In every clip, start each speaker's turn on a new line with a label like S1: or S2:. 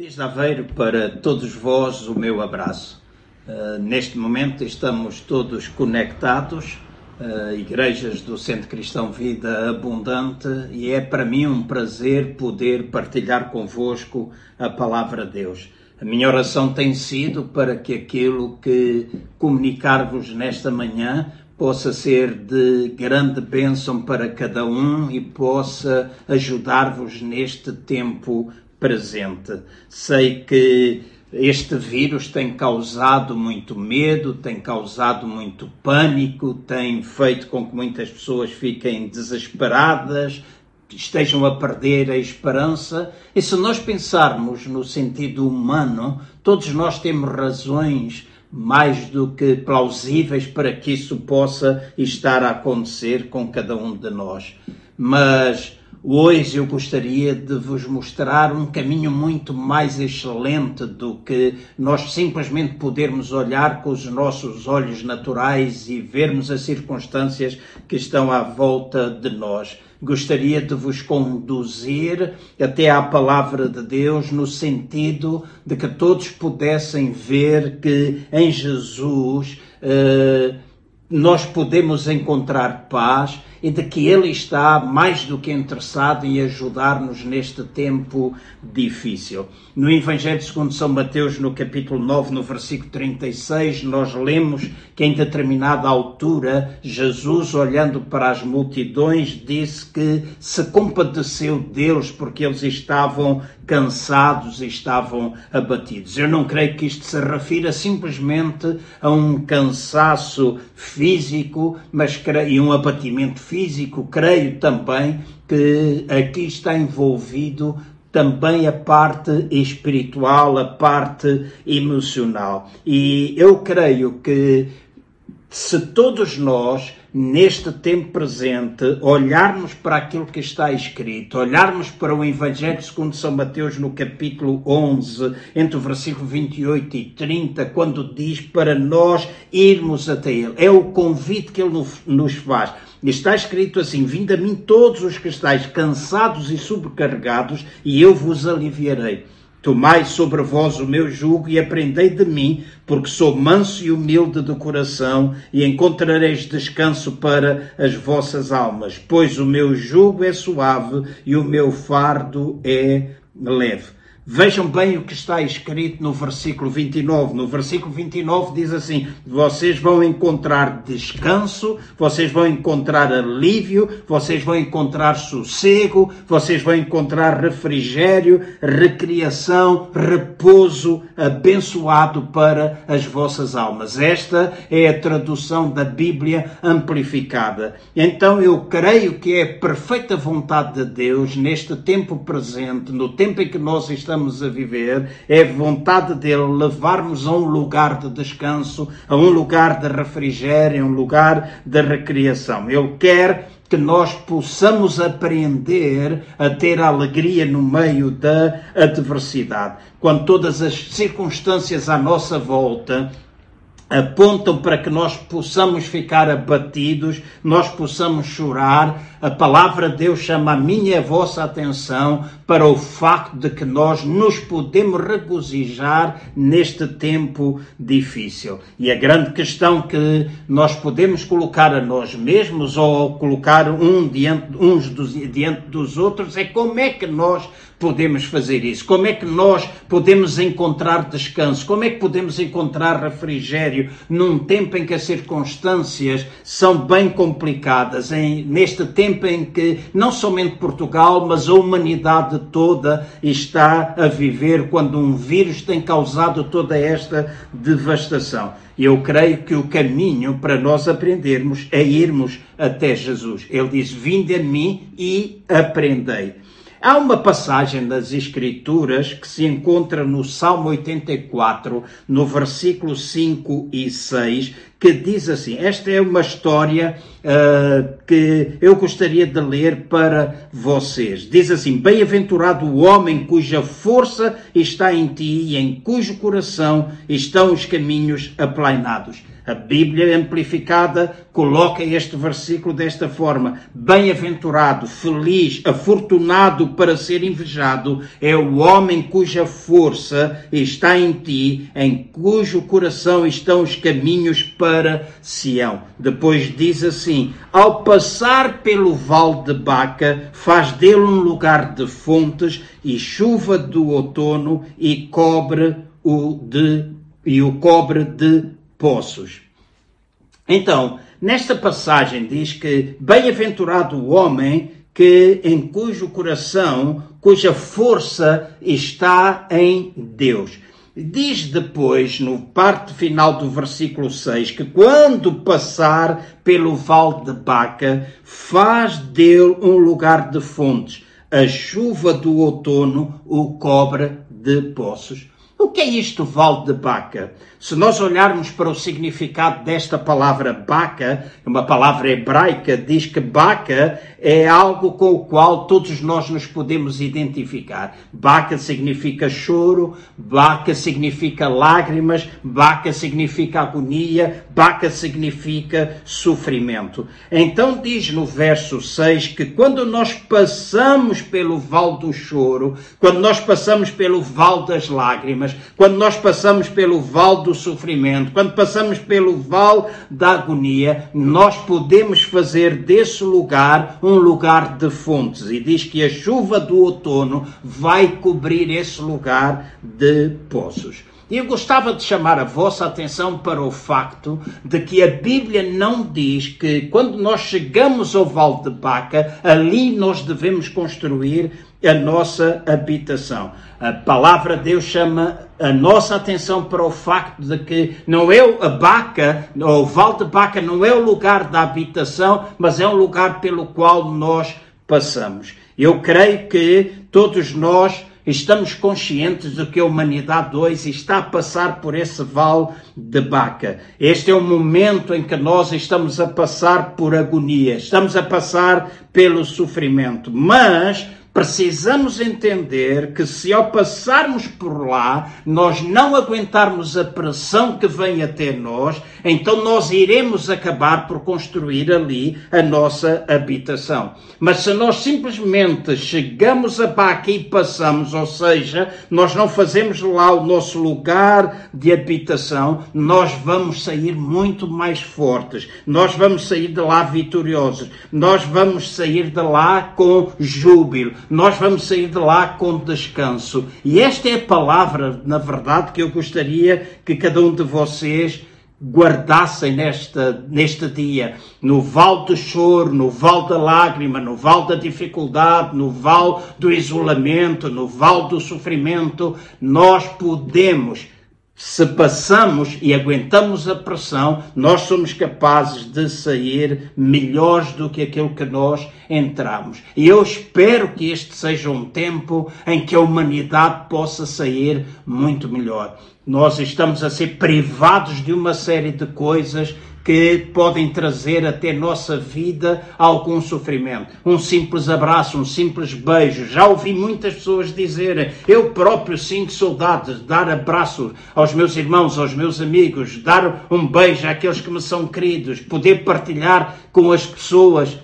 S1: Desde Aveiro para todos vós o meu abraço. Uh, neste momento estamos todos conectados, uh, igrejas do Centro Cristão Vida Abundante, e é para mim um prazer poder partilhar convosco a palavra de Deus. A minha oração tem sido para que aquilo que comunicar-vos nesta manhã possa ser de grande bênção para cada um e possa ajudar-vos neste tempo presente. Sei que este vírus tem causado muito medo, tem causado muito pânico, tem feito com que muitas pessoas fiquem desesperadas, estejam a perder a esperança. E se nós pensarmos no sentido humano, todos nós temos razões mais do que plausíveis para que isso possa estar a acontecer com cada um de nós. Mas Hoje eu gostaria de vos mostrar um caminho muito mais excelente do que nós simplesmente podermos olhar com os nossos olhos naturais e vermos as circunstâncias que estão à volta de nós. Gostaria de vos conduzir até à palavra de Deus no sentido de que todos pudessem ver que em Jesus eh, nós podemos encontrar paz e de que Ele está mais do que interessado em ajudar-nos neste tempo difícil. No Evangelho segundo São Mateus, no capítulo 9, no versículo 36, nós lemos que em determinada altura, Jesus, olhando para as multidões, disse que se compadeceu deles porque eles estavam cansados e estavam abatidos. Eu não creio que isto se refira simplesmente a um cansaço físico, mas e um abatimento físico, creio também que aqui está envolvido também a parte espiritual, a parte emocional. E eu creio que se todos nós, neste tempo presente, olharmos para aquilo que está escrito, olharmos para o Evangelho segundo São Mateus no capítulo 11, entre o versículo 28 e 30, quando diz para nós irmos até Ele. É o convite que Ele nos faz. Está escrito assim: Vinde a mim todos os que estáis cansados e sobrecarregados, e eu vos aliviarei. Tomai sobre vós o meu jugo e aprendei de mim, porque sou manso e humilde de coração, e encontrareis descanso para as vossas almas, pois o meu jugo é suave e o meu fardo é leve. Vejam bem o que está escrito no versículo 29. No versículo 29 diz assim: Vocês vão encontrar descanso, vocês vão encontrar alívio, vocês vão encontrar sossego, vocês vão encontrar refrigério, recriação, repouso abençoado para as vossas almas. Esta é a tradução da Bíblia amplificada. Então eu creio que é perfeita vontade de Deus neste tempo presente, no tempo em que nós estamos estamos a viver, é vontade dele levar-nos a um lugar de descanso, a um lugar de refrigério, a um lugar de recriação. Ele quer que nós possamos aprender a ter alegria no meio da adversidade. Quando todas as circunstâncias à nossa volta apontam para que nós possamos ficar abatidos, nós possamos chorar. A palavra de Deus chama a minha e a vossa atenção para o facto de que nós nos podemos regozijar neste tempo difícil. E a grande questão que nós podemos colocar a nós mesmos ou colocar um diante, uns dos, diante dos outros é como é que nós podemos fazer isso? Como é que nós podemos encontrar descanso? Como é que podemos encontrar refrigério num tempo em que as circunstâncias são bem complicadas? Em, neste tempo em que não somente Portugal, mas a humanidade toda está a viver quando um vírus tem causado toda esta devastação. Eu creio que o caminho para nós aprendermos é irmos até Jesus. Ele diz: Vinde a mim e aprendei. Há uma passagem das Escrituras que se encontra no Salmo 84, no versículo 5 e 6, que diz assim: Esta é uma história uh, que eu gostaria de ler para vocês. Diz assim: Bem-aventurado o homem cuja força está em ti e em cujo coração estão os caminhos aplainados. A Bíblia amplificada coloca este versículo desta forma: Bem-aventurado, feliz, afortunado para ser invejado é o homem cuja força está em ti, em cujo coração estão os caminhos para Sião. Depois diz assim: Ao passar pelo vale de Baca, faz dele um lugar de fontes e chuva do outono e cobre o de e o cobre de poços. Então, nesta passagem diz que bem-aventurado o homem que em cujo coração, cuja força está em Deus. Diz depois, no parte final do versículo 6, que quando passar pelo vale de Baca, faz dele um lugar de fontes. A chuva do outono o cobre de poços. O que é isto, Val de Baca? Se nós olharmos para o significado desta palavra Baca, uma palavra hebraica, diz que Baca é algo com o qual todos nós nos podemos identificar. Baca significa choro, Baca significa lágrimas, Baca significa agonia, Baca significa sofrimento. Então diz no verso 6 que quando nós passamos pelo val do choro, quando nós passamos pelo val das lágrimas, quando nós passamos pelo val do sofrimento, quando passamos pelo val da agonia, nós podemos fazer desse lugar um lugar de fontes. E diz que a chuva do outono vai cobrir esse lugar de poços. E eu gostava de chamar a vossa atenção para o facto de que a Bíblia não diz que quando nós chegamos ao Vale de Baca, ali nós devemos construir a nossa habitação. A palavra de Deus chama a nossa atenção para o facto de que não é a Baca, ou o Vale de Baca não é o lugar da habitação, mas é um lugar pelo qual nós passamos. Eu creio que todos nós estamos conscientes de que a humanidade hoje está a passar por esse vale de Baca. Este é o momento em que nós estamos a passar por agonia, estamos a passar pelo sofrimento, mas precisamos entender que se ao passarmos por lá nós não aguentarmos a pressão que vem até nós, então nós iremos acabar por construir ali a nossa habitação. Mas se nós simplesmente chegamos a Baca e passamos, ou seja, nós não fazemos lá o nosso lugar de habitação, nós vamos sair muito mais fortes, nós vamos sair de lá vitoriosos, nós vamos sair de lá com júbilo, nós vamos sair de lá com descanso. E esta é a palavra, na verdade, que eu gostaria que cada um de vocês guardassem nesta, neste dia, no vale do choro, no vale da lágrima, no vale da dificuldade, no vale do isolamento, no vale do sofrimento, nós podemos se passamos e aguentamos a pressão, nós somos capazes de sair melhores do que aquilo que nós entramos. E eu espero que este seja um tempo em que a humanidade possa sair muito melhor. Nós estamos a ser privados de uma série de coisas que podem trazer até nossa vida algum sofrimento. Um simples abraço, um simples beijo. Já ouvi muitas pessoas dizerem, eu próprio sinto saudade de dar abraços aos meus irmãos, aos meus amigos, dar um beijo àqueles que me são queridos, poder partilhar com as pessoas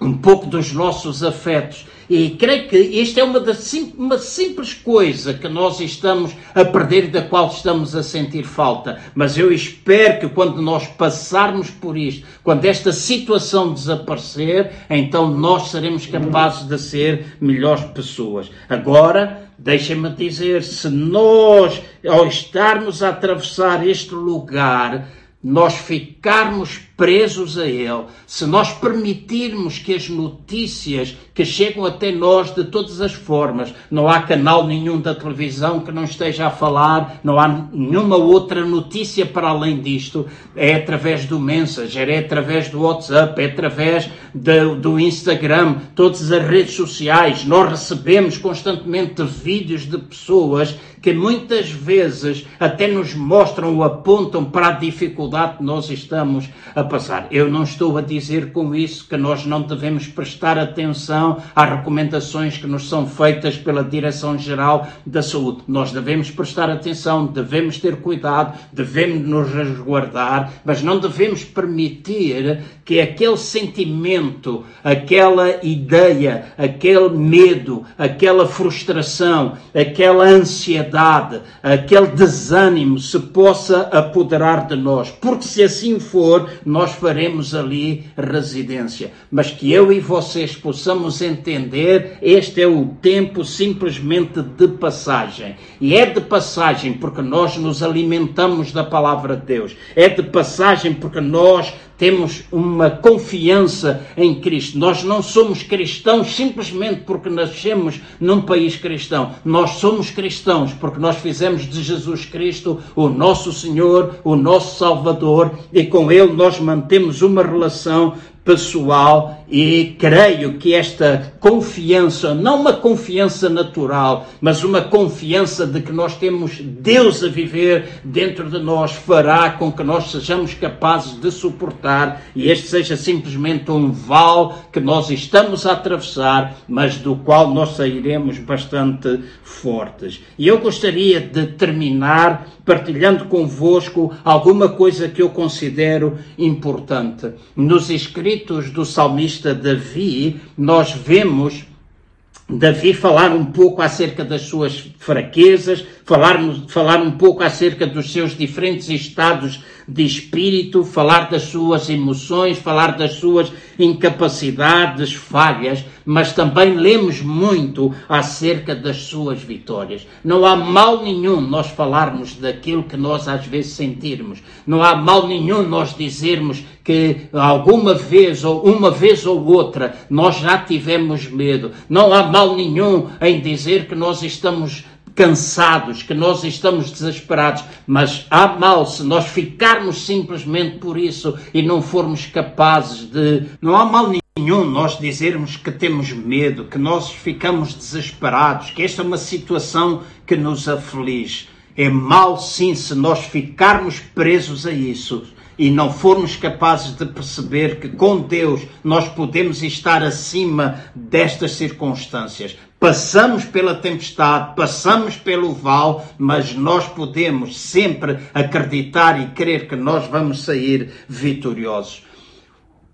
S1: um pouco dos nossos afetos. E creio que isto é uma, das, uma simples coisa que nós estamos a perder, da qual estamos a sentir falta. Mas eu espero que quando nós passarmos por isto, quando esta situação desaparecer, então nós seremos capazes de ser melhores pessoas. Agora, deixem-me dizer, se nós, ao estarmos a atravessar este lugar, nós ficarmos presos a ele, se nós permitirmos que as notícias que chegam até nós de todas as formas, não há canal nenhum da televisão que não esteja a falar, não há nenhuma outra notícia para além disto, é através do Messenger, é através do WhatsApp, é através do, do Instagram, todas as redes sociais, nós recebemos constantemente vídeos de pessoas que muitas vezes até nos mostram ou apontam para a dificuldade que nós estamos passar. Eu não estou a dizer com isso que nós não devemos prestar atenção às recomendações que nos são feitas pela Direção-Geral da Saúde. Nós devemos prestar atenção, devemos ter cuidado, devemos nos resguardar, mas não devemos permitir que aquele sentimento, aquela ideia, aquele medo, aquela frustração, aquela ansiedade, aquele desânimo se possa apoderar de nós. Porque se assim for, nós faremos ali residência. Mas que eu e vocês possamos entender, este é o tempo simplesmente de passagem. E é de passagem porque nós nos alimentamos da palavra de Deus. É de passagem porque nós temos uma confiança em Cristo. Nós não somos cristãos simplesmente porque nascemos num país cristão. Nós somos cristãos porque nós fizemos de Jesus Cristo o nosso Senhor, o nosso Salvador e com Ele nós mantemos uma relação pessoal e creio que esta confiança, não uma confiança natural, mas uma confiança de que nós temos Deus a viver dentro de nós, fará com que nós sejamos capazes de suportar e este seja simplesmente um vale que nós estamos a atravessar, mas do qual nós sairemos bastante fortes. E eu gostaria de terminar partilhando convosco alguma coisa que eu considero importante. Nos escritos do salmista Davi, nós vemos Davi falar um pouco acerca das suas fraquezas, falar, falar um pouco acerca dos seus diferentes estados de espírito, falar das suas emoções, falar das suas incapacidades, falhas, mas também lemos muito acerca das suas vitórias. Não há mal nenhum nós falarmos daquilo que nós às vezes sentirmos. Não há mal nenhum nós dizermos que alguma vez ou uma vez ou outra nós já tivemos medo. Não há mal nenhum em dizer que nós estamos cansados, que nós estamos desesperados, mas há mal se nós ficarmos simplesmente por isso e não formos capazes de. Não há mal nenhum nós dizermos que temos medo, que nós ficamos desesperados, que esta é uma situação que nos aflige. É mal sim se nós ficarmos presos a isso e não formos capazes de perceber que com Deus nós podemos estar acima destas circunstâncias. Passamos pela tempestade, passamos pelo val, mas nós podemos sempre acreditar e crer que nós vamos sair vitoriosos.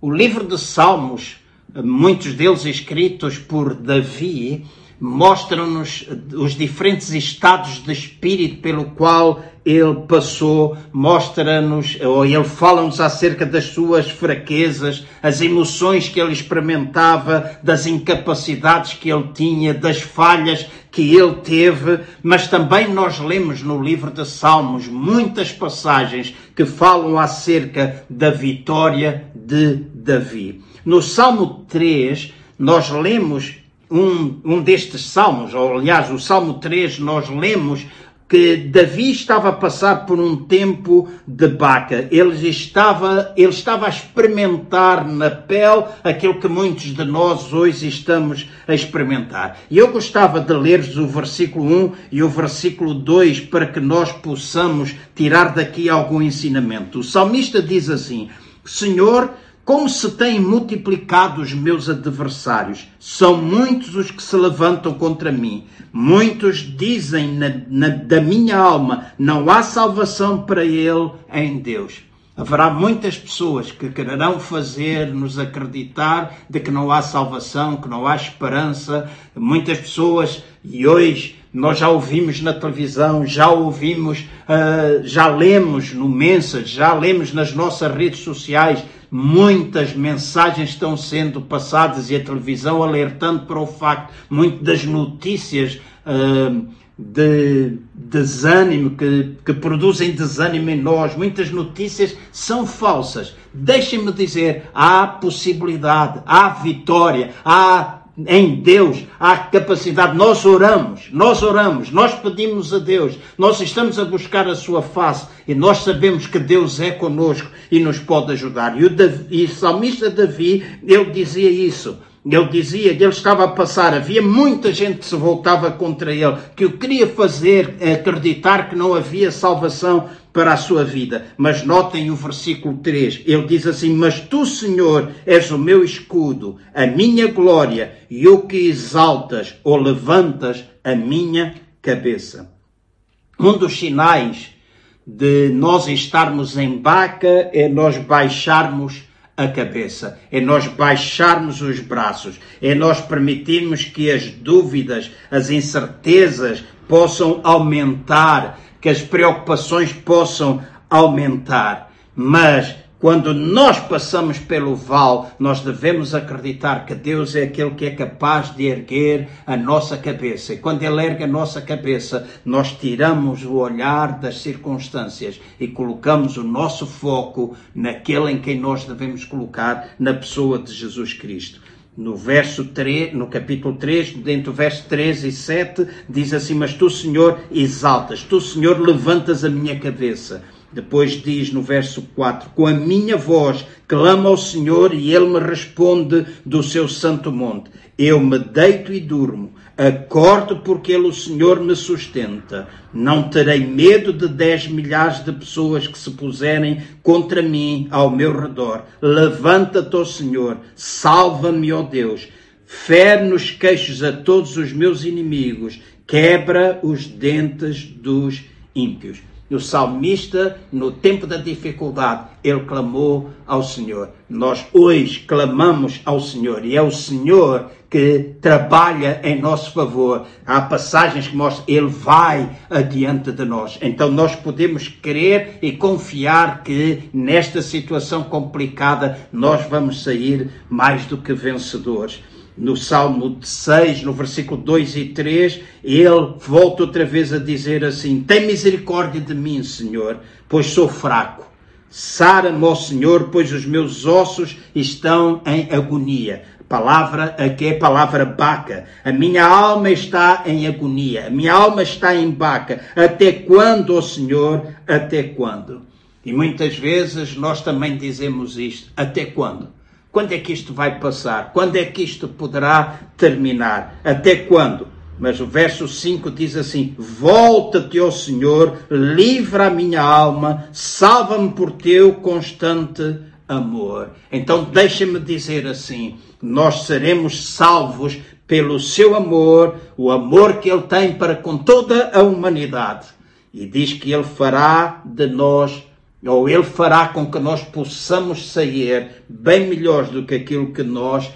S1: O livro de Salmos, muitos deles escritos por Davi, mostram-nos os diferentes estados de espírito pelo qual ele passou, mostra-nos, ou ele fala-nos acerca das suas fraquezas, as emoções que ele experimentava, das incapacidades que ele tinha, das falhas que ele teve, mas também nós lemos no livro de Salmos muitas passagens que falam acerca da vitória de Davi. No Salmo 3, nós lemos um, um destes salmos, ou aliás, o Salmo 3, nós lemos que Davi estava a passar por um tempo de baca. Ele estava, ele estava a experimentar na pele aquilo que muitos de nós hoje estamos a experimentar. E eu gostava de ler-vos o versículo 1 e o versículo 2 para que nós possamos tirar daqui algum ensinamento. O salmista diz assim: Senhor, como se têm multiplicado os meus adversários. São muitos os que se levantam contra mim. Muitos dizem na, na, da minha alma: não há salvação para ele em Deus. Haverá muitas pessoas que quererão fazer-nos acreditar de que não há salvação, que não há esperança. Muitas pessoas, e hoje nós já ouvimos na televisão, já ouvimos, uh, já lemos no Mensage, já lemos nas nossas redes sociais Muitas mensagens estão sendo passadas e a televisão alertando para o facto, muito das notícias uh, de desânimo, que, que produzem desânimo em nós, muitas notícias são falsas. Deixem-me dizer, há possibilidade, há vitória, há em Deus há capacidade. Nós oramos, nós oramos, nós pedimos a Deus, nós estamos a buscar a sua face e nós sabemos que Deus é conosco e nos pode ajudar. E o, Davi, e o salmista Davi, ele dizia isso. Ele dizia que ele estava a passar, havia muita gente que se voltava contra ele, que o queria fazer acreditar que não havia salvação para a sua vida. Mas notem o versículo 3, ele diz assim: Mas tu, Senhor, és o meu escudo, a minha glória, e o que exaltas ou levantas a minha cabeça. Um dos sinais de nós estarmos em baca é nós baixarmos a cabeça, é nós baixarmos os braços, é nós permitirmos que as dúvidas, as incertezas possam aumentar, que as preocupações possam aumentar. Mas quando nós passamos pelo vale, nós devemos acreditar que Deus é aquele que é capaz de erguer a nossa cabeça. E quando Ele ergue a nossa cabeça, nós tiramos o olhar das circunstâncias e colocamos o nosso foco naquele em quem nós devemos colocar, na pessoa de Jesus Cristo. No verso 3, no capítulo 3, dentro do verso 3 e 7, diz assim: Mas tu, Senhor, exaltas, tu, Senhor, levantas a minha cabeça. Depois diz no verso 4: Com a minha voz clamo ao Senhor e ele me responde do seu santo monte. Eu me deito e durmo, acordo porque ele, o Senhor, me sustenta. Não terei medo de dez milhares de pessoas que se puserem contra mim ao meu redor. Levanta-te, ó Senhor, salva-me, ó Deus. Fere nos queixos a todos os meus inimigos, quebra os dentes dos ímpios. O salmista, no tempo da dificuldade, ele clamou ao Senhor. Nós hoje clamamos ao Senhor e é o Senhor que trabalha em nosso favor. Há passagens que mostram ele vai adiante de nós. Então nós podemos crer e confiar que nesta situação complicada nós vamos sair mais do que vencedores no Salmo 6, no versículo 2 e 3, ele volta outra vez a dizer assim: Tem misericórdia de mim, Senhor, pois sou fraco. Sara-me, ó Senhor, pois os meus ossos estão em agonia. Palavra aqui é palavra baca. A minha alma está em agonia. A minha alma está em baca. Até quando, ó Senhor? Até quando? E muitas vezes nós também dizemos isto. Até quando? Quando é que isto vai passar? Quando é que isto poderá terminar? Até quando? Mas o verso 5 diz assim: Volta-te, ó Senhor, livra a minha alma, salva-me por teu constante amor. Então deixa-me dizer assim: nós seremos salvos pelo seu amor, o amor que ele tem para com toda a humanidade. E diz que ele fará de nós ou Ele fará com que nós possamos sair bem melhores do que aquilo que nós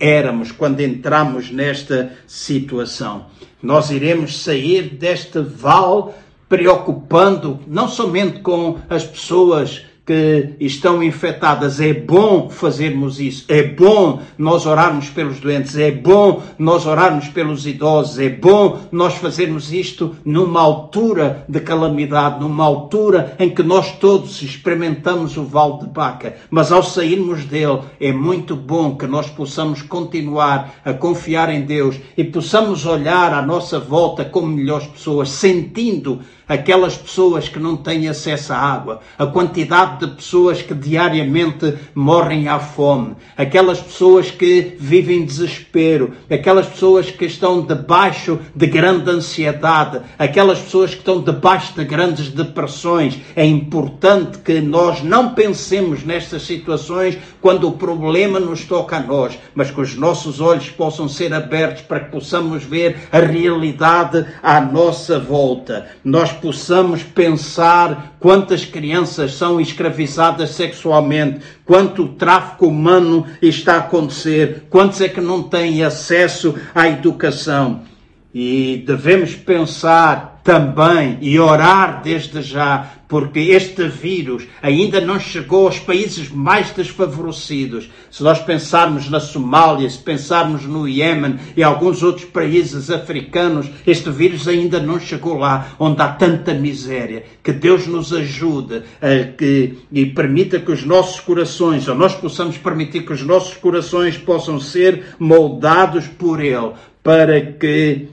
S1: éramos quando entramos nesta situação. Nós iremos sair deste vale preocupando não somente com as pessoas que estão infectadas. É bom fazermos isso. É bom nós orarmos pelos doentes. É bom nós orarmos pelos idosos. É bom nós fazermos isto numa altura de calamidade, numa altura em que nós todos experimentamos o vale de Baca. Mas ao sairmos dele, é muito bom que nós possamos continuar a confiar em Deus e possamos olhar à nossa volta como melhores pessoas, sentindo aquelas pessoas que não têm acesso à água, a quantidade de pessoas que diariamente morrem à fome, aquelas pessoas que vivem em desespero, aquelas pessoas que estão debaixo de grande ansiedade, aquelas pessoas que estão debaixo de grandes depressões. É importante que nós não pensemos nestas situações quando o problema nos toca a nós, mas que os nossos olhos possam ser abertos para que possamos ver a realidade à nossa volta. Nós possamos pensar quantas crianças são escravizadas sexualmente, quanto tráfico humano está a acontecer, quantos é que não têm acesso à educação. E devemos pensar também e orar desde já porque este vírus ainda não chegou aos países mais desfavorecidos. Se nós pensarmos na Somália, se pensarmos no Iêmen e alguns outros países africanos, este vírus ainda não chegou lá, onde há tanta miséria. Que Deus nos ajude a que, e permita que os nossos corações, ou nós possamos permitir que os nossos corações possam ser moldados por Ele, para que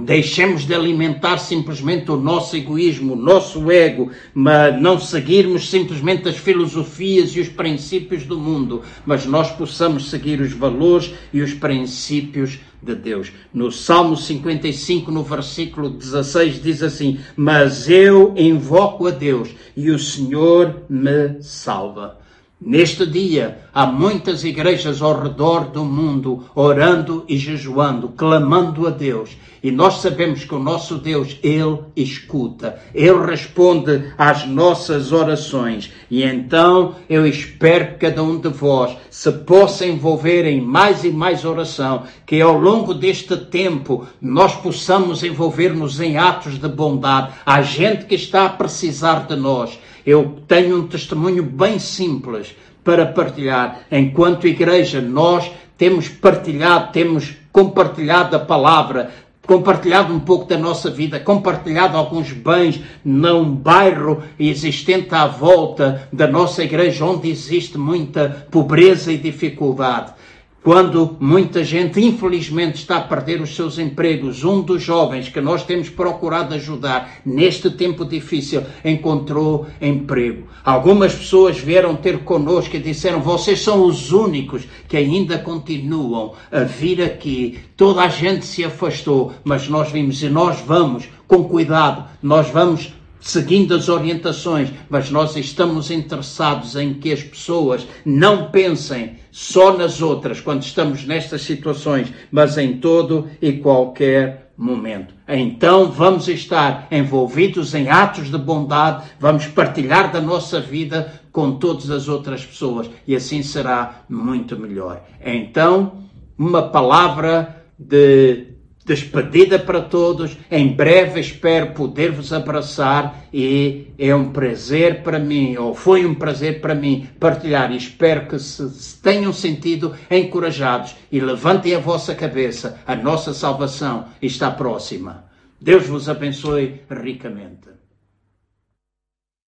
S1: Deixemos de alimentar simplesmente o nosso egoísmo, o nosso ego, mas não seguirmos simplesmente as filosofias e os princípios do mundo, mas nós possamos seguir os valores e os princípios de Deus. No Salmo 55, no versículo 16, diz assim: Mas eu invoco a Deus e o Senhor me salva. Neste dia, há muitas igrejas ao redor do mundo orando e jejuando, clamando a Deus. E nós sabemos que o nosso Deus, Ele escuta, Ele responde às nossas orações. E então eu espero que cada um de vós se possa envolver em mais e mais oração, que ao longo deste tempo nós possamos envolver-nos em atos de bondade. Há gente que está a precisar de nós eu tenho um testemunho bem simples para partilhar. Enquanto igreja, nós temos partilhado, temos compartilhado a palavra, compartilhado um pouco da nossa vida, compartilhado alguns bens num bairro existente à volta da nossa igreja, onde existe muita pobreza e dificuldade. Quando muita gente, infelizmente, está a perder os seus empregos, um dos jovens que nós temos procurado ajudar neste tempo difícil encontrou emprego. Algumas pessoas vieram ter connosco e disseram: Vocês são os únicos que ainda continuam a vir aqui. Toda a gente se afastou, mas nós vimos e nós vamos com cuidado, nós vamos seguindo as orientações, mas nós estamos interessados em que as pessoas não pensem só nas outras quando estamos nestas situações, mas em todo e qualquer momento. Então vamos estar envolvidos em atos de bondade, vamos partilhar da nossa vida com todas as outras pessoas e assim será muito melhor. Então, uma palavra de despedida para todos. Em breve espero poder vos abraçar e é um prazer para mim, ou foi um prazer para mim, partilhar e espero que se, tenham sentido encorajados e levantem a vossa cabeça. A nossa salvação está próxima. Deus vos abençoe ricamente.